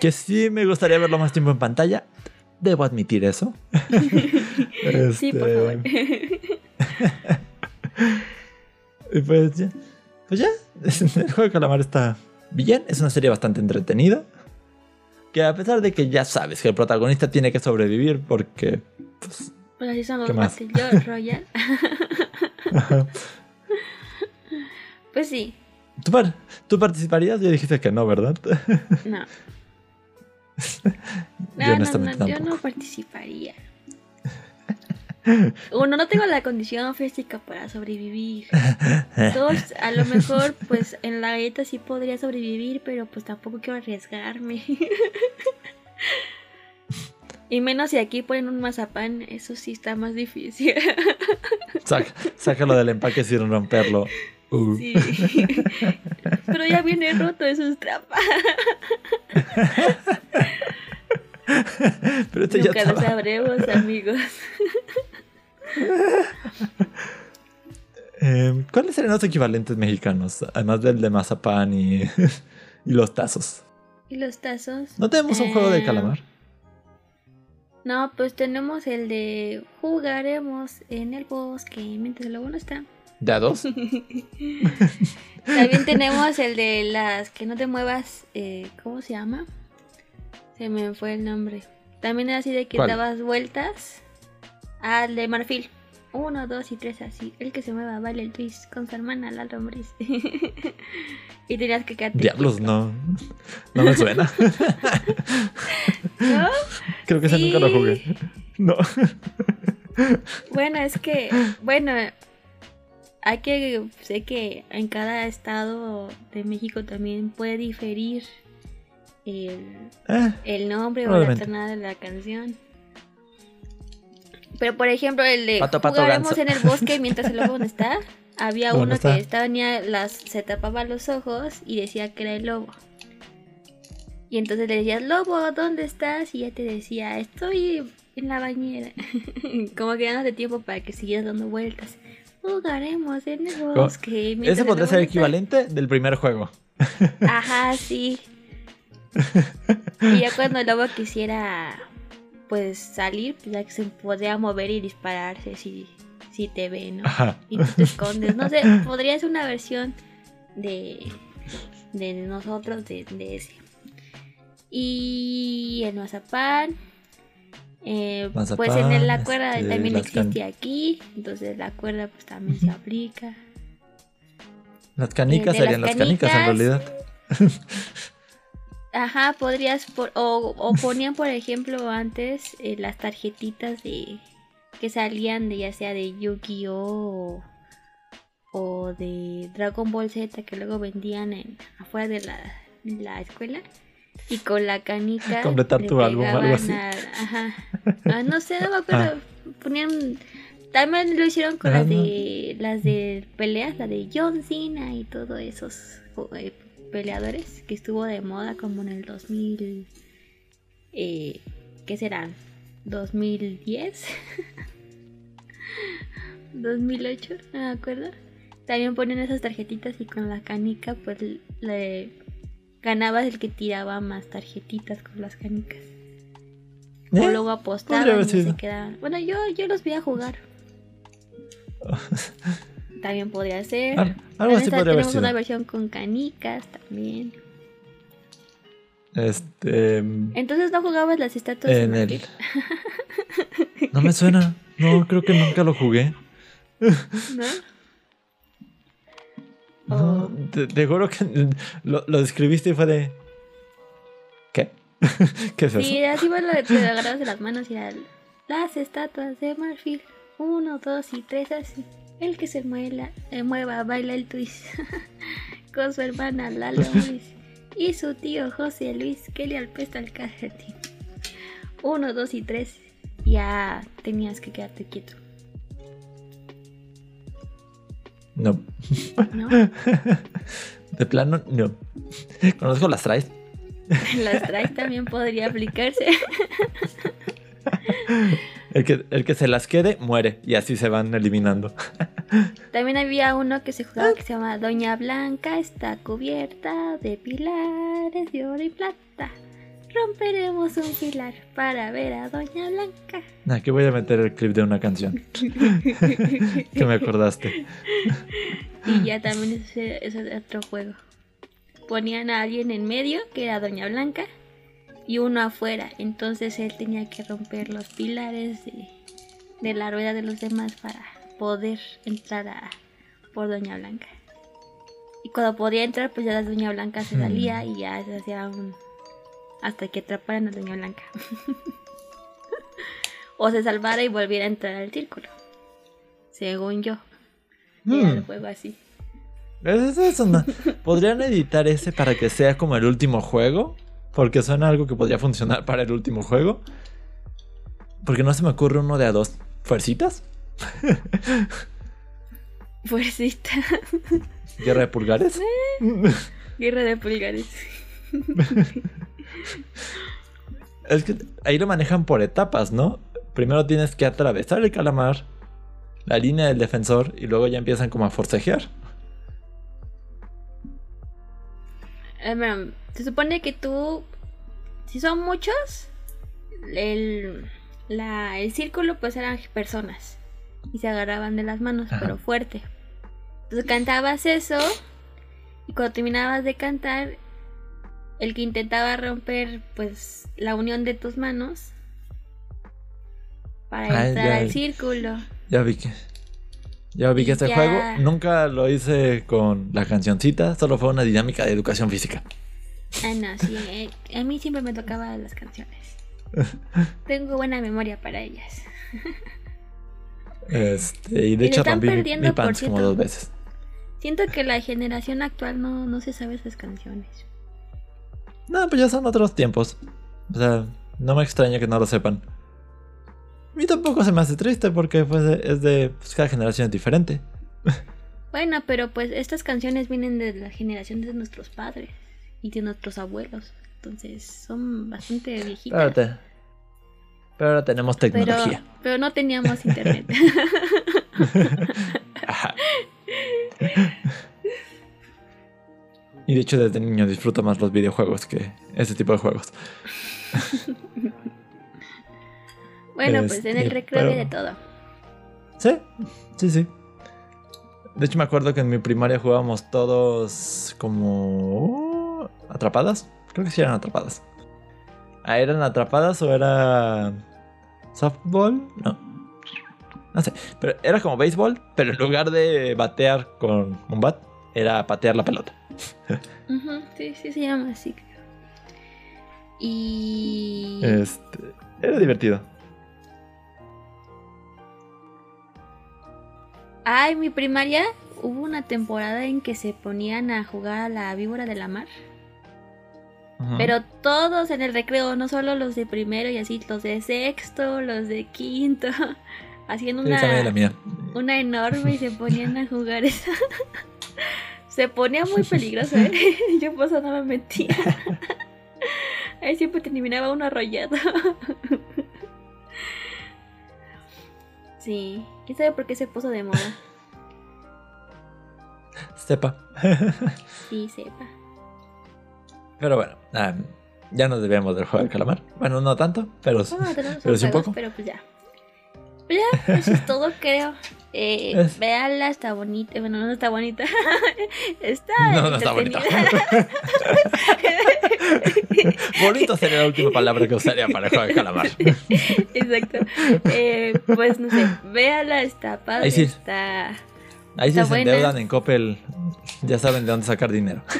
que sí me gustaría verlo más tiempo en pantalla, debo admitir eso. Sí, por Este, favor. Y pues ya. Pues ya. El juego de calamar está bien. Es una serie bastante entretenida. Que a pesar de que ya sabes que el protagonista tiene que sobrevivir porque. Pues. Pues así son los. Battle Royale. Pues sí, ¿Tú, par- tú participarías? Ya dijiste que no, ¿verdad? no. Yo No, no, honestamente no, yo tampoco. no participaría. Uno, no tengo la condición física para sobrevivir. Dos, a lo mejor, pues en la galleta sí podría sobrevivir, pero pues tampoco quiero arriesgarme. Y menos si aquí ponen un mazapán, eso sí está más difícil. Sácalo del empaque sin romperlo. Uh. Sí. Pero ya viene roto, eso es trampa. Pero este ya Nunca lo estaba- sabremos, amigos. Eh, ¿Cuáles serían los equivalentes mexicanos? Además del de mazapán y, y los tazos. ¿Y los tazos? ¿No tenemos un juego de Eh, calamar? No, pues tenemos el de jugaremos en el bosque mientras el lobo no está. ¿De a dos? También tenemos el de las que no te muevas, eh, ¿cómo se llama? Se me fue el nombre. También era así de que ¿Cuál? dabas vueltas al de marfil. Uno, dos y tres así. El que se mueva, vale el twist con su hermana, la lombriz. y tenías que quedarte. Diablos, no. No me suena. ¿No? Creo que ese nunca lo jugué. No. Bueno, es que, bueno, hay que, sé que en cada estado de México también puede diferir el, Eh, el nombre o la tonada de la canción. Pero por ejemplo, el de Pato, pato, jugaremos ganso. en el bosque mientras el lobo no está, había ¿Dónde uno está? que estaba las se tapaba los ojos y decía que era el lobo. Y entonces le decías, "Lobo, ¿dónde estás?" y ya te decía, "Estoy en la bañera." Como que dándote tiempo para que siguieras dando vueltas. Jugaremos en el bosque. ese podría ser el está". equivalente del primer juego. Ajá, sí. Y ya cuando el lobo quisiera pues salir, pues ya que se podría mover y dispararse si, si te ve, ¿no? Ajá. Y tú te escondes. No sé, podría ser una versión de, de nosotros de, de ese. Y el mazapán. Eh, pues en el- la cuerda este, también las can- existe aquí. Entonces la cuerda pues también se aplica. Las canicas Eh, de serían las canicas en canicas. realidad. Ajá, podrías, por- o, o ponían por ejemplo antes eh, las tarjetitas de que salían de ya sea de Yu-Gi-Oh! O, o de Dragon Ball Z que luego vendían en, afuera de la, la escuela y con la canica Completar le tu álbum o algo así. a- ajá. Ah, no sé, no me acuerdo. Ponían también lo hicieron con Ah, las no. de las de peleas, la de John Cena y todos esos eh, peleadores que estuvo de moda como en el 2000 eh, ¿qué serán? 2010 2008 no me acuerdo también ponen esas tarjetitas y con la canica pues le ganabas el que tiraba más tarjetitas con las canicas. ¿Eh? O luego apostaban y se quedaban. Bueno, yo, yo los vi a jugar. También podría ser. Al- algo así podría haber tenemos una versión con canicas también. Este. Entonces no jugabas las estatuas de En el. No me suena. No, creo que nunca lo jugué. ¿No? No, Oh. te, te juro que lo, lo describiste y fue de. ¿Qué? ¿Qué es eso? Sí, así te lo agarrabas de las manos y las estatuas de marfil. Uno, dos y tres, así. El que se muela, eh, mueva, baila el twist. Con su hermana Lalo Luis. Y su tío José Luis, que le alpesta el calcetín. Uno, dos y tres. Ya tenías que quedarte quieto, No. ¿no? De plano, no. Conozco las traes. Las traes también podría aplicarse. El que, el que se las quede, muere. Y así se van eliminando. También había uno que se jugaba que se llama Doña Blanca está cubierta de pilares de oro y plata. Romperemos un pilar para ver a Doña Blanca. Aquí voy a meter el clip de una canción. que me acordaste. Y ya también ese ese es otro juego. Ponían a alguien en medio, que era Doña Blanca, y uno afuera. Entonces él tenía que romper los pilares de, de la rueda de los demás para poder entrar a, por Doña Blanca. Y cuando podía entrar, pues ya la Doña Blanca se Hmm. salía y ya se hacía un... hasta que atraparan a Doña Blanca. o se salvara y volviera a entrar al círculo. Según yo. Era el Hmm. juego así. Es eso, no. ¿Podrían editar ese para que sea como el último juego? Porque suena algo que podría funcionar para el último juego. Porque no se me ocurre uno de a dos. ¿Fuercitas? Fuercita. ¿Guerra de pulgares? Guerra de pulgares. Es que ahí lo manejan por etapas, ¿no? Primero tienes que atravesar el calamar, la línea del defensor, y luego ya empiezan como a forcejear. Eh, bueno, se supone que tú, si son muchos, el, la, el círculo pues eran personas y se agarraban de las manos, Ajá. pero fuerte. Entonces cantabas eso y cuando terminabas de cantar, el que intentaba romper pues la unión de tus manos para Ah, entrar ya. al círculo. Ya vi que. Ya vi que este Ya. juego nunca lo hice con la cancioncita, solo fue una dinámica de educación física. Ah, no, sí, eh, a mí siempre me tocaban las canciones. Tengo buena memoria para ellas. Este, y de Y hecho están mi, perdiendo, mi por como dos veces. Siento que la generación actual no, no se sabe esas canciones. No, pues ya son otros tiempos. O sea, no me extraña que no lo sepan. A mí tampoco se me hace triste porque pues, es de. Pues, cada generación es diferente. Bueno, pero pues estas canciones vienen de la generación de nuestros padres y de nuestros abuelos. Entonces son bastante Pero, viejitas. te- pero ahora tenemos Pero, tecnología. pero no teníamos internet. Y de hecho desde niño disfruto más los videojuegos que ese tipo de juegos. bueno, pues en el Este, recreo de todo. Sí, sí, sí. De hecho me acuerdo que en mi primaria jugábamos todos como... ¿Atrapadas? Creo que sí eran atrapadas. Ah, ¿Eran atrapadas o era... softball? No. No sé. Pero era como béisbol, pero en lugar de batear con un bat, era patear la pelota. Ujú, sí, sí se llama así. creo. Y... Este, era divertido. En mi primaria hubo una temporada en que se ponían a jugar a la víbora de la mar. Pero todos en el recreo, no solo los de primero y así, los de sexto, los de quinto, haciendo Sí, una, la mía. una enorme y se ponían a jugar esa. se ponía muy peligroso, ¿eh? Yo por eso no me metía. Ahí siempre terminaba uno arrollado. sí, ¿quién sabe por qué se puso de moda? Sepa. Sí, sepa. Pero bueno, ah, ya nos debemos del juego del calamar. Bueno, no tanto, pero, Ah, tenemos pero sí un poco. Pero pues ya. Ya, eso es todo, creo. Eh, Es- Véanla, está bonita. Bueno, no está bonita. está. No, no está bonita. Bonito sería la última palabra que usaría para del calamar. Exacto. Eh, pues no sé, véala, está padre. Ahí sí. Está. Ahí si se buena. endeudan en Coppel, ya saben de dónde sacar dinero.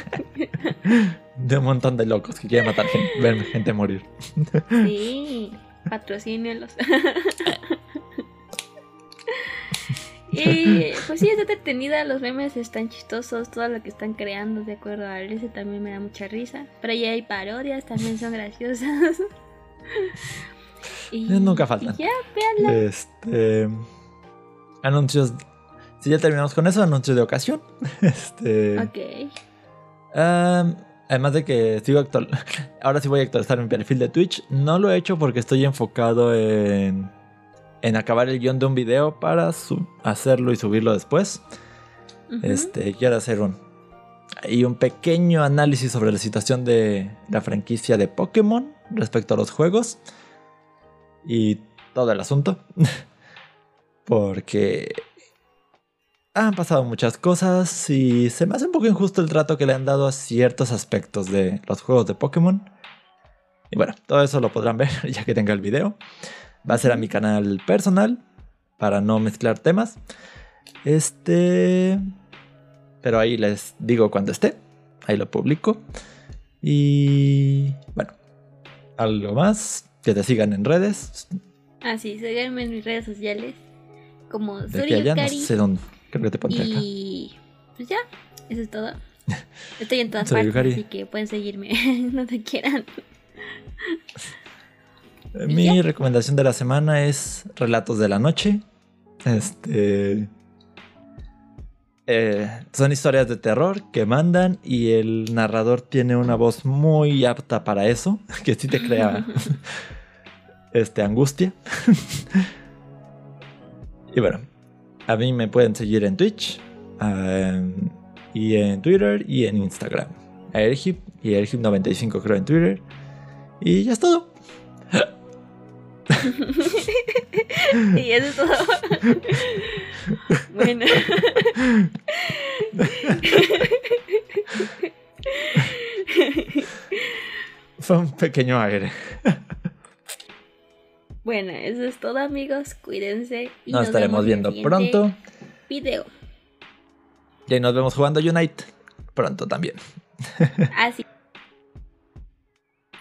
De un montón de locos que quieren matar gente, ver gente morir. Sí, patrocínelos. Y pues sí, está entretenida, los memes están chistosos, todo lo que están creando de acuerdo a ese también me da mucha risa. Pero ya hay parodias, también son graciosas. y, Nunca faltan. y ya, véanla. Este. Anuncios. Si ya terminamos con eso, anuncios de ocasión. Este. Ok. Además de que sigo actual. Ahora sí voy a actualizar mi perfil de Twitch. No lo he hecho porque estoy enfocado en. En acabar el guion de un video para hacerlo y subirlo después. Este, quiero hacer un. Y un pequeño análisis sobre la situación de la franquicia de Pokémon respecto a los juegos. Y todo el asunto. Porque han pasado muchas cosas y se me hace un poco injusto el trato que le han dado a ciertos aspectos de los juegos de Pokémon. Y bueno, todo eso lo podrán ver ya que tenga el video. Va a ser a mi canal personal para no mezclar temas. Este. Pero ahí les digo cuando esté. Ahí lo publico. Y. Bueno. Algo más. Que te sigan en redes. Ah, sí, síganme en mis redes sociales como allá, no sé dónde. Creo que te acá. Y pues ya, eso es todo. Estoy en todas partes, así que pueden seguirme donde quieran. Mi recomendación de la semana es Relatos de la Noche. Este. eh, son historias de terror que mandan y el narrador tiene una voz muy apta para eso, que sí te crea este, angustia. y bueno, a mí me pueden seguir en Twitch, um, y en Twitter y en Instagram. A Ergip y Ergip95 creo en Twitter. Y ya es todo. y eso es todo. bueno. Fue un pequeño aire. bueno, eso es todo, amigos. Cuídense. Y Nos estaremos viendo pronto. Video. Y ahí nos vemos jugando Unite pronto también. Así.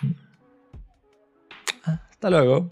Hasta luego.